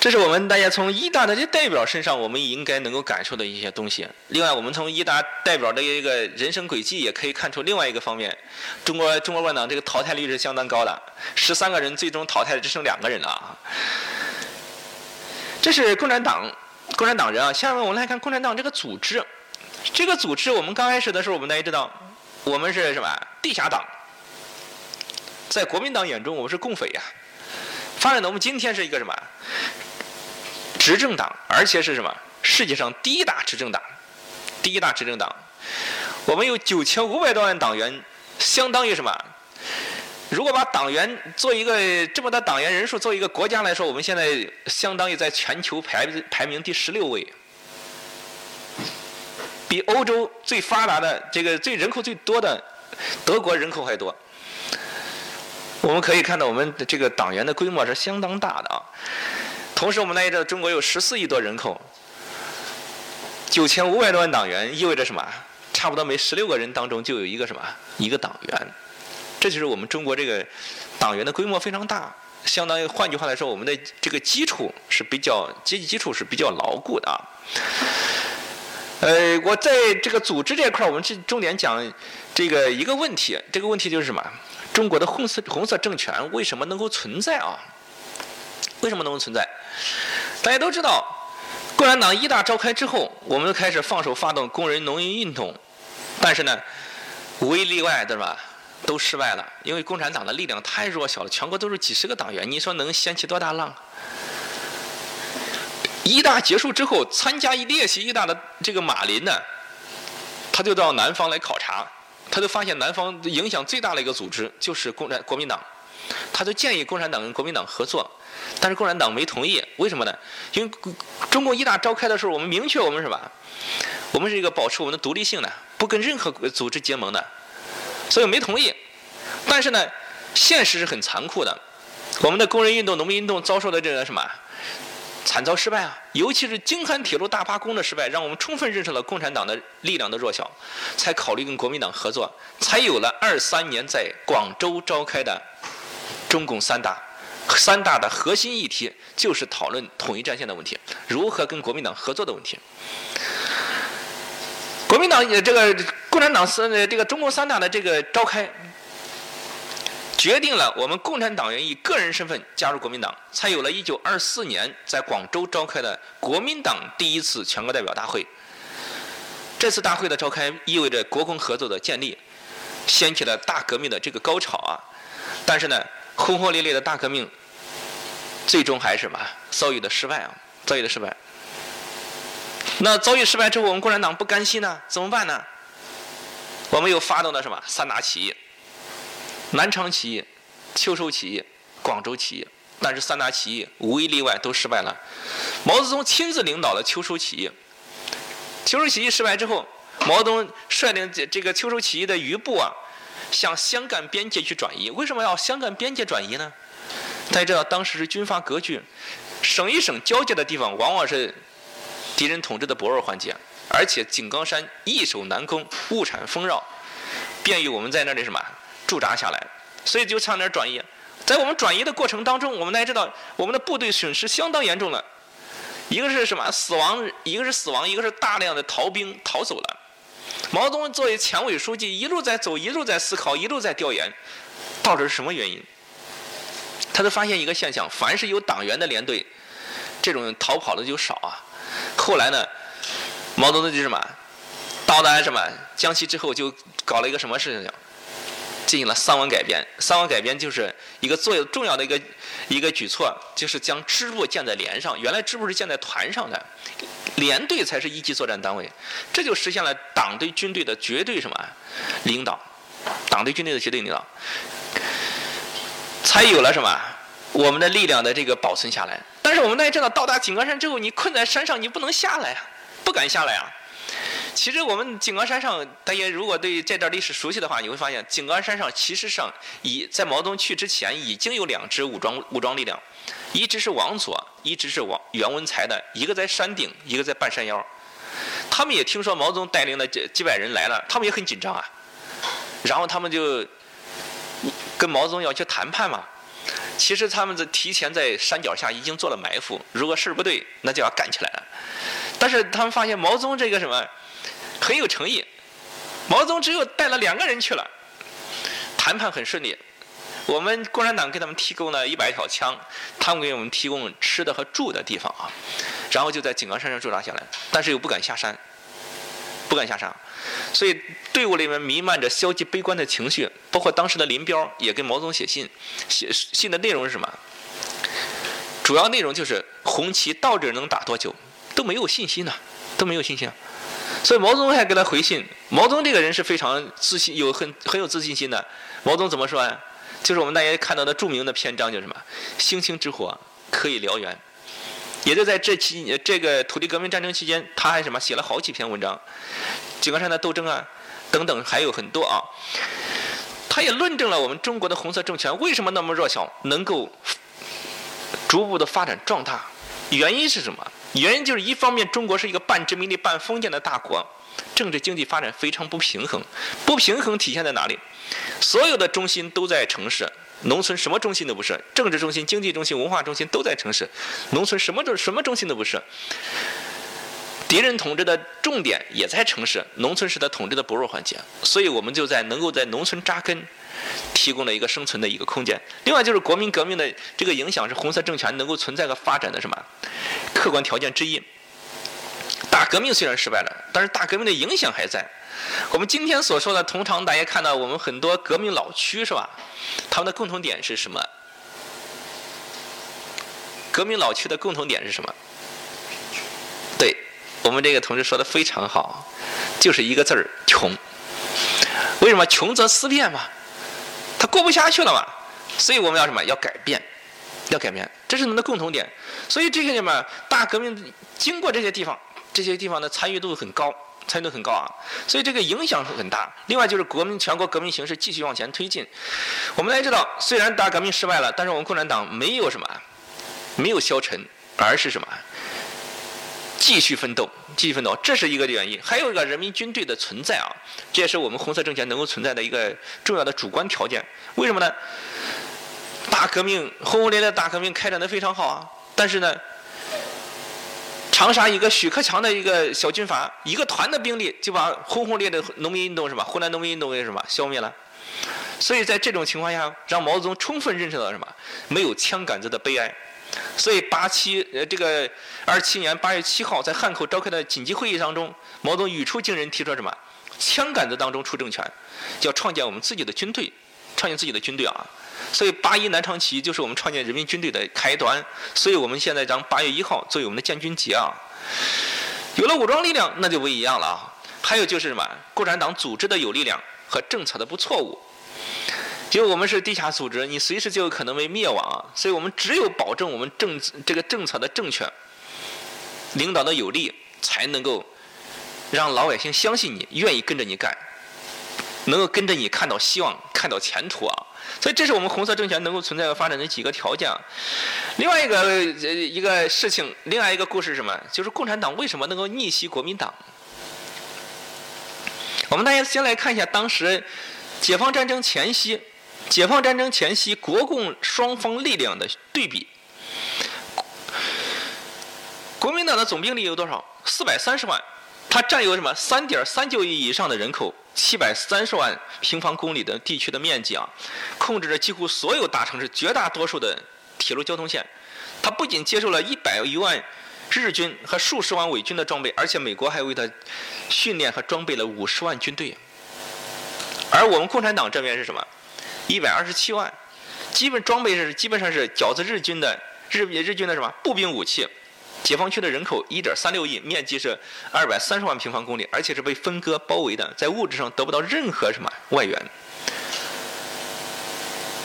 这是我们大家从一大的这代表身上，我们应该能够感受的一些东西。另外，我们从一大代表的一个人生轨迹，也可以看出另外一个方面：中国中国共产党这个淘汰率是相当高的，十三个人最终淘汰只剩两个人了啊。这是共产党，共产党人啊。下面我们来看共产党这个组织，这个组织我们刚开始的时候，我们大家知道，我们是什么地下党，在国民党眼中，我们是共匪呀。发展到我们今天是一个什么？执政党，而且是什么？世界上第一大执政党，第一大执政党。我们有九千五百多万党员，相当于什么？如果把党员做一个这么多党员人数做一个国家来说，我们现在相当于在全球排排名第十六位，比欧洲最发达的这个最人口最多的德国人口还多。我们可以看到，我们的这个党员的规模是相当大的啊。同时，我们来这中国有十四亿多人口，九千五百多万党员，意味着什么？差不多每十六个人当中就有一个什么？一个党员。这就是我们中国这个党员的规模非常大，相当于换句话来说，我们的这个基础是比较阶级基础是比较牢固的啊。呃，我在这个组织这块儿，我们是重点讲这个一个问题，这个问题就是什么？中国的红色红色政权为什么能够存在啊？为什么能够存在？大家都知道，共产党一大召开之后，我们就开始放手发动工人农民运动，但是呢，无一例外，对吧？都失败了，因为共产党的力量太弱小了，全国都是几十个党员，你说能掀起多大浪？一大结束之后，参加一列席一大的这个马林呢，他就到南方来考察。他就发现南方影响最大的一个组织就是共产国民党，他就建议共产党跟国民党合作，但是共产党没同意，为什么呢？因为中共一大召开的时候，我们明确我们是吧？我们是一个保持我们的独立性的，不跟任何组织结盟的，所以没同意。但是呢，现实是很残酷的，我们的工人运动、农民运动遭受的这个什么？惨遭失败啊！尤其是京汉铁路大罢工的失败，让我们充分认识了共产党的力量的弱小，才考虑跟国民党合作，才有了二三年在广州召开的中共三大。三大的核心议题就是讨论统一战线的问题，如何跟国民党合作的问题。国民党也这个共产党三这个中共三大的这个召开。决定了我们共产党员以个人身份加入国民党，才有了一九二四年在广州召开的国民党第一次全国代表大会。这次大会的召开意味着国共合作的建立，掀起了大革命的这个高潮啊！但是呢，轰轰烈烈的大革命最终还是什么？遭遇的失败啊！遭遇的失败。那遭遇失败之后，我们共产党不甘心呢，怎么办呢？我们又发动了什么？三大起义。南昌起义、秋收起义、广州起义，但是三大起义无一例外都失败了。毛泽东亲自领导了秋收起义。秋收起义失败之后，毛泽东率领这这个秋收起义的余部啊，向湘赣边界去转移。为什么要湘赣边界转移呢？大家知道，当时是军阀割据，省与省交界的地方往往是敌人统治的薄弱环节，而且井冈山易守难攻，物产丰饶，便于我们在那里什么？驻扎下来，所以就差点转移。在我们转移的过程当中，我们大家知道，我们的部队损失相当严重了。一个是什么死亡，一个是死亡，一个是大量的逃兵逃走了。毛泽东作为前委书记，一路在走，一路在思考，一路在调研，到底是什么原因？他就发现一个现象：凡是有党员的连队，这种逃跑的就少啊。后来呢，毛泽东就什么，到达什么江西之后，就搞了一个什么事情？进行了三湾改编，三湾改编就是一个最重要的一个一个举措，就是将支部建在连上。原来支部是建在团上的，连队才是一级作战单位，这就实现了党对军队的绝对什么领导，党对军队的绝对领导，才有了什么我们的力量的这个保存下来。但是我们大家知道，到达井冈山之后，你困在山上，你不能下来呀，不敢下来啊。其实我们井冈山上，大家如果对这段历史熟悉的话，你会发现井冈山上其实上已在毛泽东去之前已经有两支武装武装力量，一直是王佐，一直是王袁文才的，一个在山顶，一个在半山腰。他们也听说毛泽东带领的几几百人来了，他们也很紧张啊。然后他们就跟毛泽东要去谈判嘛。其实他们在提前在山脚下已经做了埋伏，如果事儿不对，那就要干起来了。但是他们发现毛泽东这个什么很有诚意，毛泽东只有带了两个人去了，谈判很顺利。我们共产党给他们提供了一百条枪，他们给我们提供吃的和住的地方啊，然后就在井冈山上驻扎下来，但是又不敢下山，不敢下山。所以队伍里面弥漫着消极悲观的情绪，包括当时的林彪也给毛泽东写信，写信的内容是什么？主要内容就是红旗到底能打多久，都没有信心呐，都没有信心。所以毛泽东还给他回信。毛泽东这个人是非常自信，有很很有自信心的。毛泽东怎么说呀？就是我们大家看到的著名的篇章，就是什么？星星之火可以燎原。也就在这期这个土地革命战争期间，他还什么写了好几篇文章。井冈山的斗争啊，等等还有很多啊。他也论证了我们中国的红色政权为什么那么弱小，能够逐步的发展壮大。原因是什么？原因就是一方面中国是一个半殖民地半封建的大国，政治经济发展非常不平衡。不平衡体现在哪里？所有的中心都在城市，农村什么中心都不是。政治中心、经济中心、文化中心都在城市，农村什么中什么中心都不是。敌人统治的重点也在城市，农村是他统治的薄弱环节，所以我们就在能够在农村扎根，提供了一个生存的一个空间。另外就是国民革命的这个影响是红色政权能够存在和发展的什么客观条件之一。大革命虽然失败了，但是大革命的影响还在。我们今天所说的，通常大家看到我们很多革命老区是吧？他们的共同点是什么？革命老区的共同点是什么？对。我们这个同志说的非常好，就是一个字儿穷。为什么穷则思变嘛？他过不下去了嘛？所以我们要什么？要改变，要改变，这是我们的共同点。所以这些什么大革命经过这些地方，这些地方的参与度很高，参与度很高啊。所以这个影响很大。另外就是国民全国革命形势继续往前推进。我们来知道，虽然大革命失败了，但是我们共产党没有什么，没有消沉，而是什么？继续奋斗，继续奋斗，这是一个原因。还有一个人民军队的存在啊，这也是我们红色政权能够存在的一个重要的主观条件。为什么呢？大革命轰轰烈烈，大革命开展的非常好啊。但是呢，长沙一个许克强的一个小军阀，一个团的兵力就把轰轰烈烈的农民运动是吧？湖南农民运动为什么消灭了？所以在这种情况下，让毛泽东充分认识到什么？没有枪杆子的悲哀。所以八七呃这个二七年八月七号在汉口召开的紧急会议当中，毛泽东语出惊人，提出了什么？枪杆子当中出政权，要创建我们自己的军队，创建自己的军队啊！所以八一南昌起义就是我们创建人民军队的开端。所以我们现在将八月一号作为我们的建军节啊！有了武装力量，那就不一样了啊！还有就是什么？共产党组织的有力量和政策的不错误。就我们是地下组织，你随时就有可能被灭亡啊，所以我们只有保证我们政这个政策的正确，领导的有力，才能够让老百姓相信你，愿意跟着你干，能够跟着你看到希望，看到前途啊！所以这是我们红色政权能够存在和发展的几个条件。另外一个一个事情，另外一个故事是什么？就是共产党为什么能够逆袭国民党？我们大家先来看一下当时解放战争前夕。解放战争前夕，国共双方力量的对比。国民党的总兵力有多少？四百三十万，它占有什么？三点三九亿以上的人口，七百三十万平方公里的地区的面积啊，控制着几乎所有大城市绝大多数的铁路交通线。它不仅接受了一百余万日军和数十万伪军的装备，而且美国还为它训练和装备了五十万军队。而我们共产党这边是什么？一百二十七万，基本装备是基本上是饺子日军的日日军的什么步兵武器，解放区的人口一点三六亿，面积是二百三十万平方公里，而且是被分割包围的，在物质上得不到任何什么外援。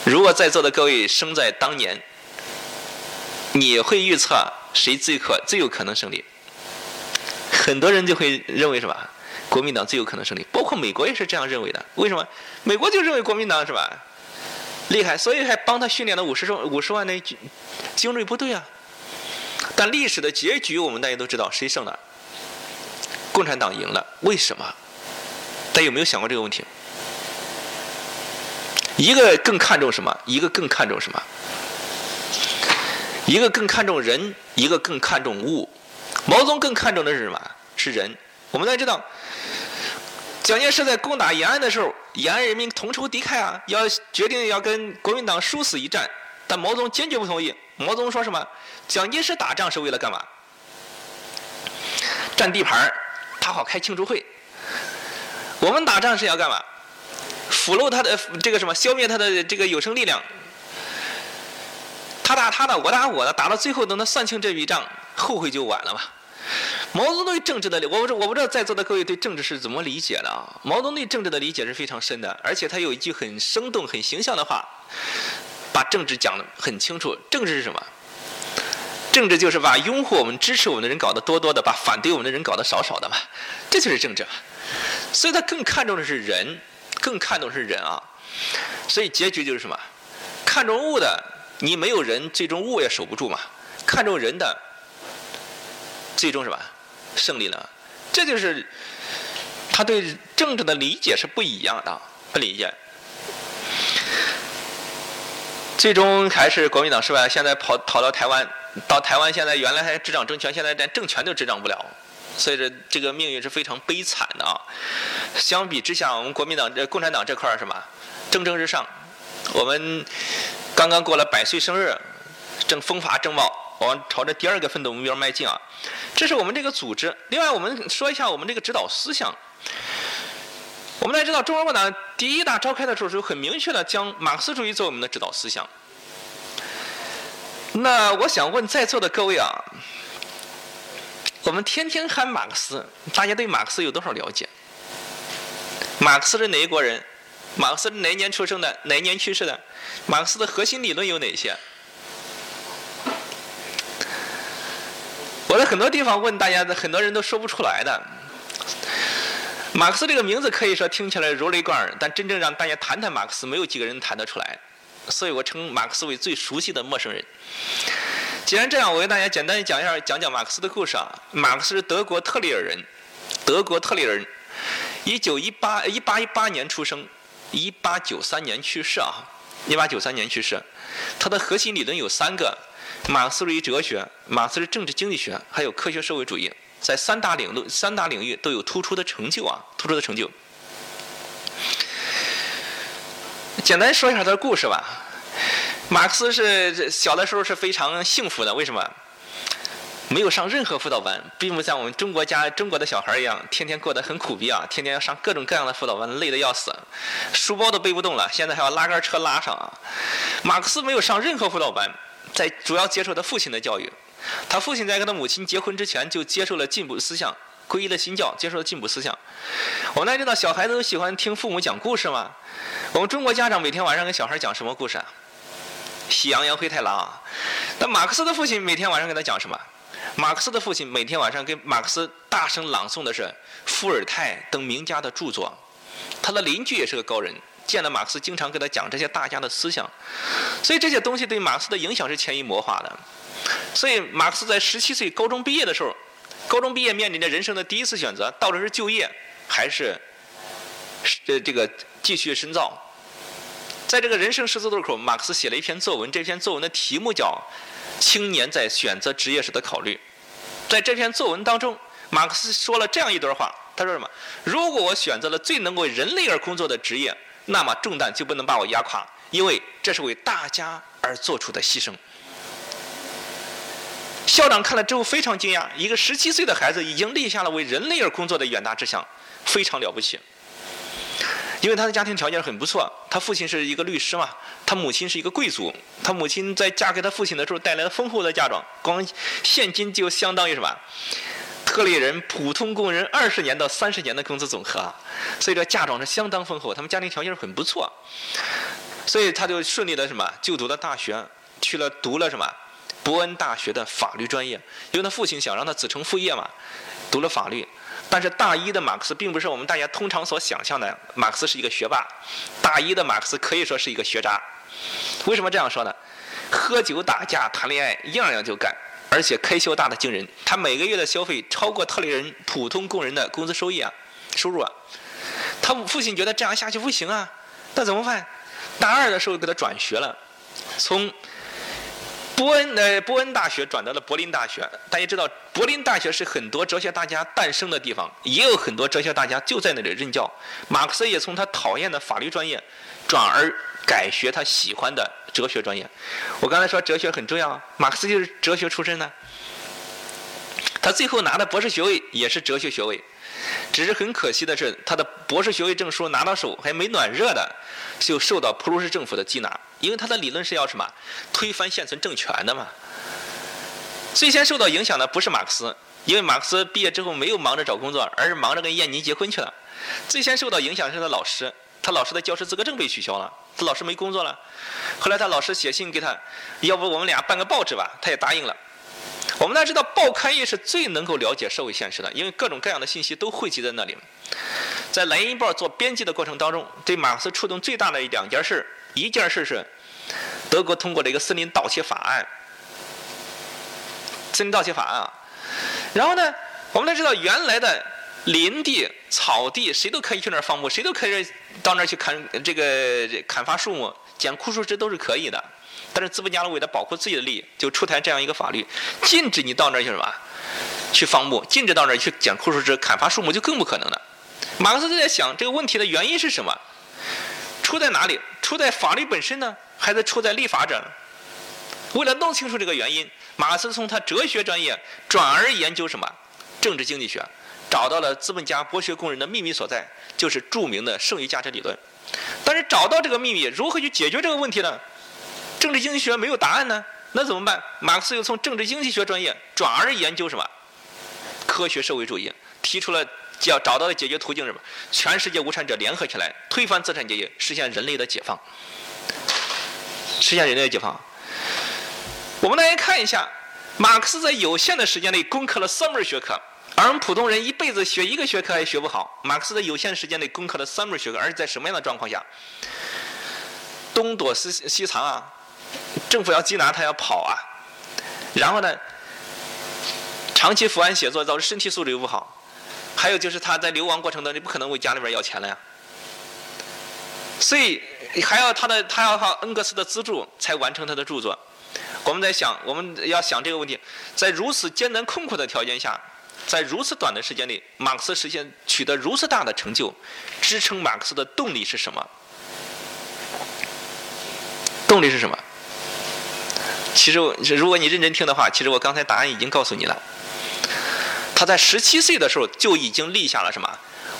如果在座的各位生在当年，你会预测谁最可最有可能胜利？很多人就会认为什么？国民党最有可能胜利，包括美国也是这样认为的。为什么？美国就认为国民党是吧？厉害，所以还帮他训练了五十五十万的精锐部队啊！但历史的结局我们大家都知道，谁胜了？共产党赢了。为什么？大家有没有想过这个问题？一个更看重什么？一个更看重什么？一个更看重人，一个更看重物。毛泽东更看重的是什么？是人。我们都知道，蒋介石在攻打延安的时候，延安人民同仇敌忾啊，要决定要跟国民党殊死一战，但毛泽东坚决不同意。毛泽东说什么？蒋介石打仗是为了干嘛？占地盘他好开庆祝会。我们打仗是要干嘛？俘虏他的这个什么？消灭他的这个有生力量。他打他的，我打我的，打到最后等他算清这笔账，后悔就晚了嘛。毛泽东对政治的，我不我不知道在座的各位对政治是怎么理解的啊？毛泽东对政治的理解是非常深的，而且他有一句很生动、很形象的话，把政治讲得很清楚。政治是什么？政治就是把拥护我们、支持我们的人搞得多多的，把反对我们的人搞得少少的嘛。这就是政治。所以他更看重的是人，更看重的是人啊。所以结局就是什么？看重物的。你没有人，最终物也守不住嘛。看重人的，最终什么？胜利了。这就是他对政治的理解是不一样的，不理解。最终还是国民党失败，现在跑跑到台湾，到台湾现在原来还执掌政权，现在连政权都执掌不了，所以这这个命运是非常悲惨的啊。相比之下，我们国民党这共产党这块儿什么蒸蒸日上，我们。刚刚过了百岁生日，正风华正茂，我们朝着第二个奋斗目标迈进啊！这是我们这个组织。另外，我们说一下我们这个指导思想。我们大家知道，中国共产党第一大召开的时候，就很明确的将马克思主义作为我们的指导思想。那我想问在座的各位啊，我们天天喊马克思，大家对马克思有多少了解？马克思是哪一国人？马克思是哪一年出生的？哪一年去世的？马克思的核心理论有哪些？我在很多地方问大家，很多人都说不出来的。马克思这个名字可以说听起来如雷贯耳，但真正让大家谈谈马克思，没有几个人谈得出来。所以我称马克思为最熟悉的陌生人。既然这样，我给大家简单讲一下，讲讲马克思的故事啊。马克思是德国特里尔人，德国特里尔人，一九一八一八一八年出生。一八九三年去世啊，一八九三年去世。他的核心理论有三个：马克思主义哲学、马克思政治经济学，还有科学社会主义。在三大领域、三大领域都有突出的成就啊，突出的成就。简单说一下他的故事吧。马克思是小的时候是非常幸福的，为什么？没有上任何辅导班，并不像我们中国家中国的小孩一样，天天过得很苦逼啊，天天要上各种各样的辅导班，累得要死，书包都背不动了，现在还要拉杆车拉上啊。马克思没有上任何辅导班，在主要接受他父亲的教育。他父亲在跟他母亲结婚之前就接受了进步思想，皈依了新教，接受了进步思想。我们大家知道，小孩子都喜欢听父母讲故事吗？我们中国家长每天晚上给小孩讲什么故事啊？喜羊羊灰太狼。啊那马克思的父亲每天晚上给他讲什么？马克思的父亲每天晚上给马克思大声朗诵的是伏尔泰等名家的著作，他的邻居也是个高人，见了马克思经常给他讲这些大家的思想，所以这些东西对马克思的影响是潜移默化的。所以马克思在十七岁高中毕业的时候，高中毕业面临着人生的第一次选择，到底是就业还是呃这个继续深造？在这个人生十字路口，马克思写了一篇作文，这篇作文的题目叫。青年在选择职业时的考虑，在这篇作文当中，马克思说了这样一段话。他说什么？如果我选择了最能为人类而工作的职业，那么重担就不能把我压垮，因为这是为大家而做出的牺牲。校长看了之后非常惊讶，一个十七岁的孩子已经立下了为人类而工作的远大志向，非常了不起。因为他的家庭条件很不错，他父亲是一个律师嘛，他母亲是一个贵族。他母亲在嫁给他父亲的时候带来了丰厚的嫁妆，光现金就相当于什么？特里人普通工人二十年到三十年的工资总和，所以这嫁妆是相当丰厚。他们家庭条件很不错，所以他就顺利的什么就读了大学，去了读了什么伯恩大学的法律专业，因为他父亲想让他子承父业嘛，读了法律。但是大一的马克思并不是我们大家通常所想象的，马克思是一个学霸。大一的马克思可以说是一个学渣。为什么这样说呢？喝酒、打架、谈恋爱，样样就干，而且开销大的惊人。他每个月的消费超过特里人普通工人的工资收益啊，收入啊。他父亲觉得这样下去不行啊，那怎么办？大二的时候给他转学了，从波恩呃波恩大学转到了柏林大学。大家知道，柏林大学是很多哲学大家诞生的地方，也有很多哲学大家就在那里任教。马克思也从他讨厌的法律专业，转而改学他喜欢的哲学专业。我刚才说哲学很重要，马克思就是哲学出身的。他最后拿的博士学位也是哲学学位，只是很可惜的是，他的博士学位证书拿到手还没暖热的，就受到普鲁士政府的缉拿。因为他的理论是要什么？推翻现存政权的嘛。最先受到影响的不是马克思，因为马克思毕业之后没有忙着找工作，而是忙着跟燕妮结婚去了。最先受到影响是他老师，他老师的教师资格证被取消了，他老师没工作了。后来他老师写信给他，要不我们俩办个报纸吧？他也答应了。我们大家知道，报刊业是最能够了解社会现实的，因为各种各样的信息都汇集在那里。在《莱茵报》做编辑的过程当中，对马克思触动最大的一两件事，一件事是德国通过了一个森林盗窃法案，森林盗窃法案啊。然后呢，我们都知道，原来的林地、草地，谁都可以去那儿放牧，谁都可以到那儿去砍这个砍伐树木、捡枯树枝都是可以的。但是资本家为了保护自己的利益，就出台这样一个法律，禁止你到那儿去什么，去放牧，禁止到那儿去捡枯树枝、砍伐树木，就更不可能了。马克思就在想这个问题的原因是什么？出在哪里？出在法律本身呢，还是出在立法者？为了弄清楚这个原因，马克思从他哲学专业转而研究什么？政治经济学，找到了资本家剥削工人的秘密所在，就是著名的剩余价值理论。但是找到这个秘密，如何去解决这个问题呢？政治经济学没有答案呢，那怎么办？马克思又从政治经济学专业转而研究什么？科学社会主义，提出了叫找到的解决途径是什么？全世界无产者联合起来，推翻资产阶级，实现人类的解放，实现人类的解放。我们来看一下，马克思在有限的时间内攻克了三门学科，而我们普通人一辈子学一个学科也学不好。马克思在有限时间内攻克了三门学科，而且在什么样的状况下？东躲西西藏啊！政府要缉拿他要跑啊，然后呢，长期伏案写作导致身体素质又不好，还有就是他在流亡过程当中不可能为家里边要钱了呀，所以还要他的他要靠恩格斯的资助才完成他的著作。我们在想，我们要想这个问题，在如此艰难困苦的条件下，在如此短的时间里，马克思实现取得如此大的成就，支撑马克思的动力是什么？动力是什么？其实，如果你认真听的话，其实我刚才答案已经告诉你了。他在十七岁的时候就已经立下了什么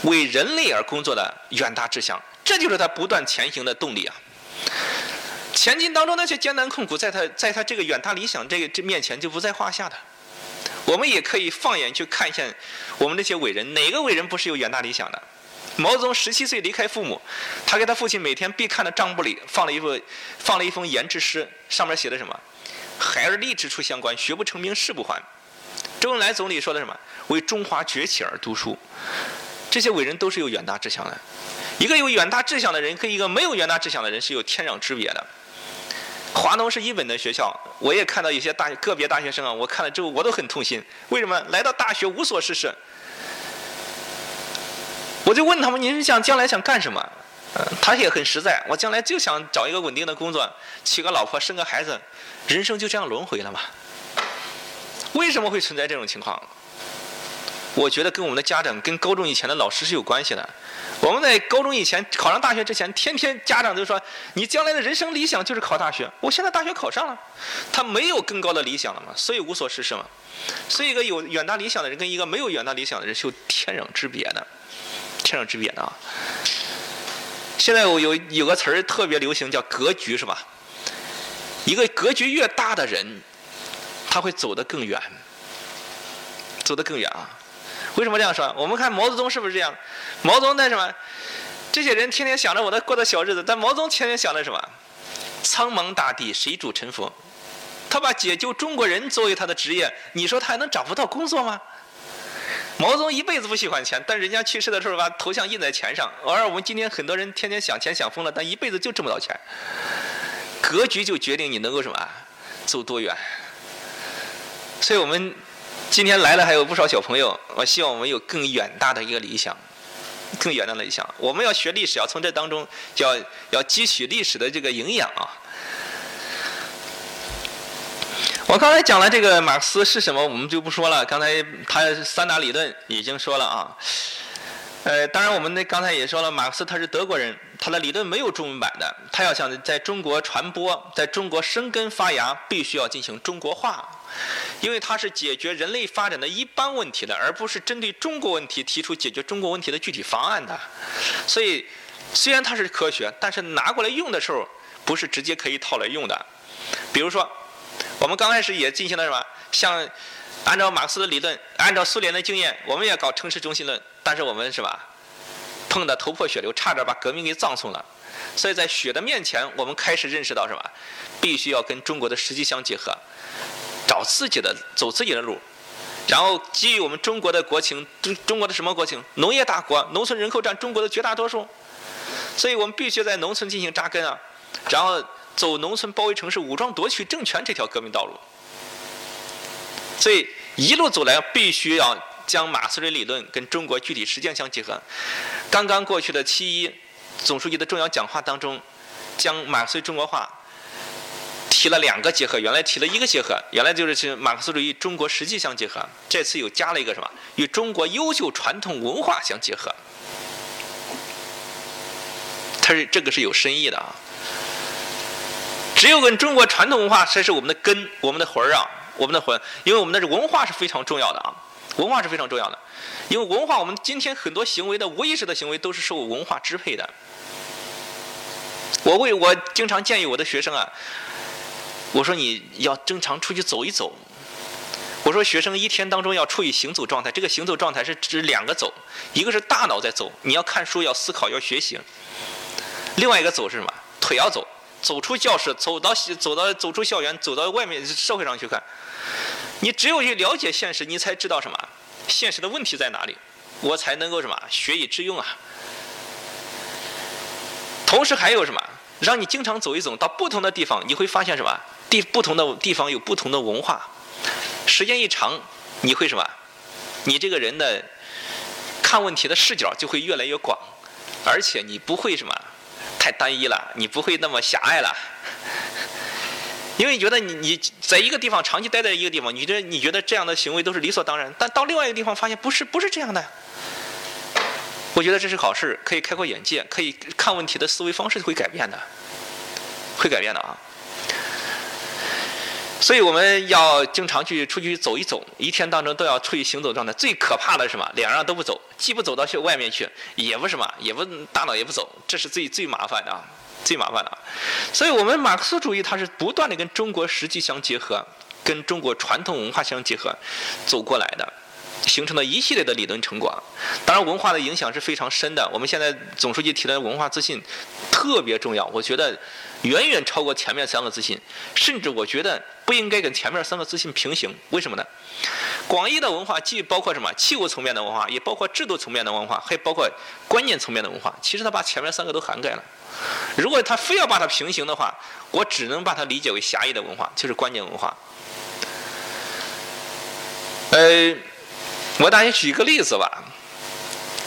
为人类而工作的远大志向，这就是他不断前行的动力啊！前进当中那些艰难困苦，在他在他这个远大理想这个这面前就不在话下的。我们也可以放眼去看一下我们那些伟人，哪个伟人不是有远大理想的？毛泽东十七岁离开父母，他给他父亲每天必看的账簿里放了一封放了一封言志诗，上面写的什么？孩儿立志出乡关，学不成名誓不还。周恩来总理说的什么？为中华崛起而读书。这些伟人都是有远大志向的。一个有远大志向的人，跟一个没有远大志向的人是有天壤之别的。华农是一本的学校，我也看到有些大个别大学生啊，我看了之后我都很痛心。为什么？来到大学无所事事。我就问他们：“你想将来想干什么？”他也很实在，我将来就想找一个稳定的工作，娶个老婆，生个孩子，人生就这样轮回了嘛？为什么会存在这种情况？我觉得跟我们的家长、跟高中以前的老师是有关系的。我们在高中以前考上大学之前，天天家长就说：“你将来的人生理想就是考大学。”我现在大学考上了，他没有更高的理想了嘛？所以无所事事嘛？所以一个有远大理想的人跟一个没有远大理想的人是有天壤之别的。天壤之别的啊！现在我有有个词儿特别流行，叫格局，是吧？一个格局越大的人，他会走得更远，走得更远啊！为什么这样说？我们看毛泽东是不是这样？毛泽东在什么？这些人天天想着我的过的小日子，但毛泽东天天想的什么？苍茫大地，谁主沉浮？他把解救中国人作为他的职业，你说他还能找不到工作吗？毛泽东一辈子不喜欢钱，但人家去世的时候把头像印在钱上。而我们今天很多人天天想钱想疯了，但一辈子就挣不到钱。格局就决定你能够什么走多远。所以我们今天来了还有不少小朋友，我希望我们有更远大的一个理想，更远大的理想。我们要学历史，要从这当中要要汲取历史的这个营养啊。我刚才讲了这个马克思是什么，我们就不说了。刚才他三大理论已经说了啊。呃，当然我们那刚才也说了，马克思他是德国人，他的理论没有中文版的。他要想在中国传播，在中国生根发芽，必须要进行中国化，因为它是解决人类发展的一般问题的，而不是针对中国问题提出解决中国问题的具体方案的。所以，虽然它是科学，但是拿过来用的时候，不是直接可以套来用的。比如说，我们刚开始也进行了什么？像按照马克思的理论，按照苏联的经验，我们也搞城市中心论。但是我们是吧，碰得头破血流，差点把革命给葬送了。所以在血的面前，我们开始认识到什么？必须要跟中国的实际相结合，找自己的走自己的路，然后基于我们中国的国情，中中国的什么国情？农业大国，农村人口占中国的绝大多数，所以我们必须在农村进行扎根啊，然后走农村包围城市、武装夺取政权这条革命道路。所以一路走来，必须要。将马克思主义理论跟中国具体实践相结合。刚刚过去的七一总书记的重要讲话当中，将马克思中国化提了两个结合，原来提了一个结合，原来就是是马克思主义中国实际相结合。这次又加了一个什么？与中国优秀传统文化相结合。它是这个是有深意的啊。只有跟中国传统文化才是我们的根，我们的魂儿啊，我们的魂，因为我们的文化是非常重要的啊。文化是非常重要的，因为文化，我们今天很多行为的无意识的行为都是受文化支配的。我为我经常建议我的学生啊，我说你要经常出去走一走。我说学生一天当中要处于行走状态，这个行走状态是指两个走，一个是大脑在走，你要看书、要思考、要学习；另外一个走是什么？腿要走，走出教室，走到走到走出校园，走到外面社会上去看。你只有去了解现实，你才知道什么现实的问题在哪里，我才能够什么学以致用啊。同时还有什么，让你经常走一走到不同的地方，你会发现什么地不同的地方有不同的文化，时间一长，你会什么？你这个人的看问题的视角就会越来越广，而且你不会什么太单一了，你不会那么狭隘了。因为你觉得你你在一个地方长期待在一个地方，你这你觉得这样的行为都是理所当然，但到另外一个地方发现不是不是这样的。我觉得这是好事，可以开阔眼界，可以看问题的思维方式会改变的，会改变的啊。所以我们要经常去出去走一走，一天当中都要处于行走状态。最可怕的是什么？两样都不走，既不走到去外面去，也不什么，也不大脑也不走，这是最最麻烦的啊。最麻烦的，所以我们马克思主义它是不断的跟中国实际相结合，跟中国传统文化相结合走过来的，形成了一系列的理论成果。当然，文化的影响是非常深的。我们现在总书记提的文化自信特别重要，我觉得远远超过前面三个自信，甚至我觉得不应该跟前面三个自信平行。为什么呢？广义的文化既包括什么器物层面的文化，也包括制度层面的文化，还包括观念层面的文化。其实它把前面三个都涵盖了。如果他非要把它平行的话，我只能把它理解为狭义的文化，就是观念文化。呃，我给大家举一个例子吧。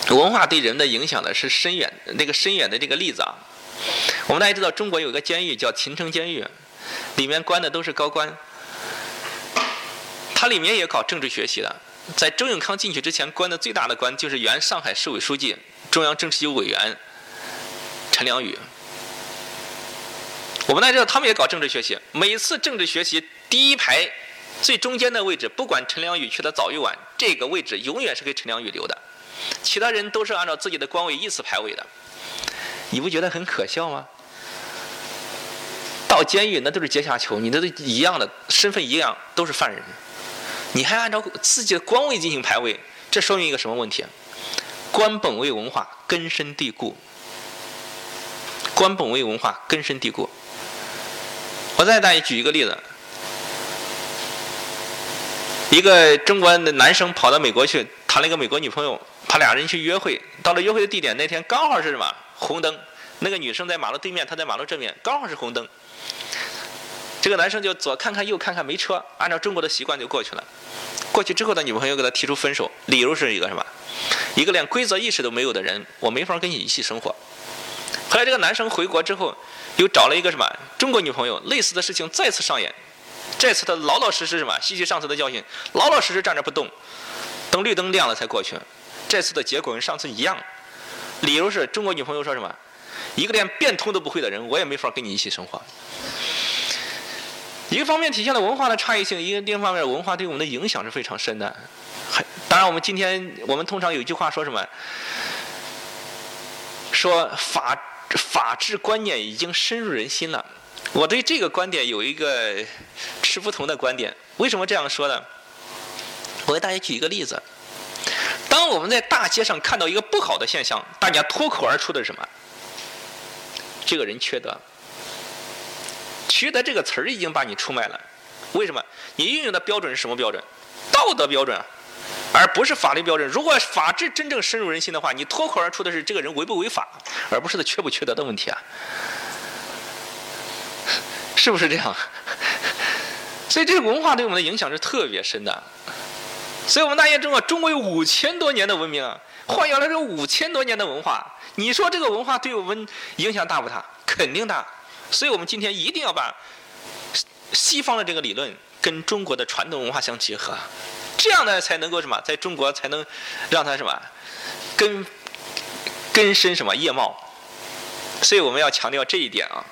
文化对人的影响呢是深远，那个深远的这个例子啊，我们大家知道，中国有个监狱叫秦城监狱，里面关的都是高官，它里面也搞政治学习的。在周永康进去之前，关的最大的官就是原上海市委书记、中央政治局委员。陈良宇，我们大家知道，他们也搞政治学习。每次政治学习第一排最中间的位置，不管陈良宇去的早与晚，这个位置永远是给陈良宇留的。其他人都是按照自己的官位依次排位的。你不觉得很可笑吗？到监狱那都是阶下囚，你都一样的身份一样，都是犯人。你还按照自己的官位进行排位，这说明一个什么问题？官本位文化根深蒂固。官本位文化根深蒂固。我再给大家举一个例子：一个中国的男生跑到美国去谈了一个美国女朋友，他俩人去约会，到了约会的地点那天刚好是什么红灯，那个女生在马路对面，他在马路正面，刚好是红灯。这个男生就左看看右看看没车，按照中国的习惯就过去了。过去之后，他女朋友给他提出分手，理由是一个什么？一个连规则意识都没有的人，我没法跟你一起生活。后来这个男生回国之后，又找了一个什么中国女朋友，类似的事情再次上演，这次他老老实实什么？吸取上次的教训，老老实实站着不动，等绿灯亮了才过去。这次的结果跟上次一样，理由是中国女朋友说什么？一个连变通都不会的人，我也没法跟你一起生活。一个方面体现了文化的差异性，一个另一方面文化对我们的影响是非常深的。当然，我们今天我们通常有一句话说什么？说法法治观念已经深入人心了。我对这个观点有一个持不同的观点。为什么这样说呢？我给大家举一个例子。当我们在大街上看到一个不好的现象，大家脱口而出的是什么？这个人缺德。缺德这个词儿已经把你出卖了。为什么？你运用的标准是什么标准？道德标准，而不是法律标准。如果法治真正深入人心的话，你脱口而出的是这个人违不违法，而不是他缺不缺德的问题啊。是不是这样？所以这个文化对我们的影响是特别深的。所以我们大家知道，中国有五千多年的文明啊，换言来说，五千多年的文化。你说这个文化对我们影响大不大？肯定大。所以我们今天一定要把西方的这个理论跟中国的传统文化相结合，这样呢才能够什么，在中国才能让它什么根根深什么叶茂。所以我们要强调这一点啊。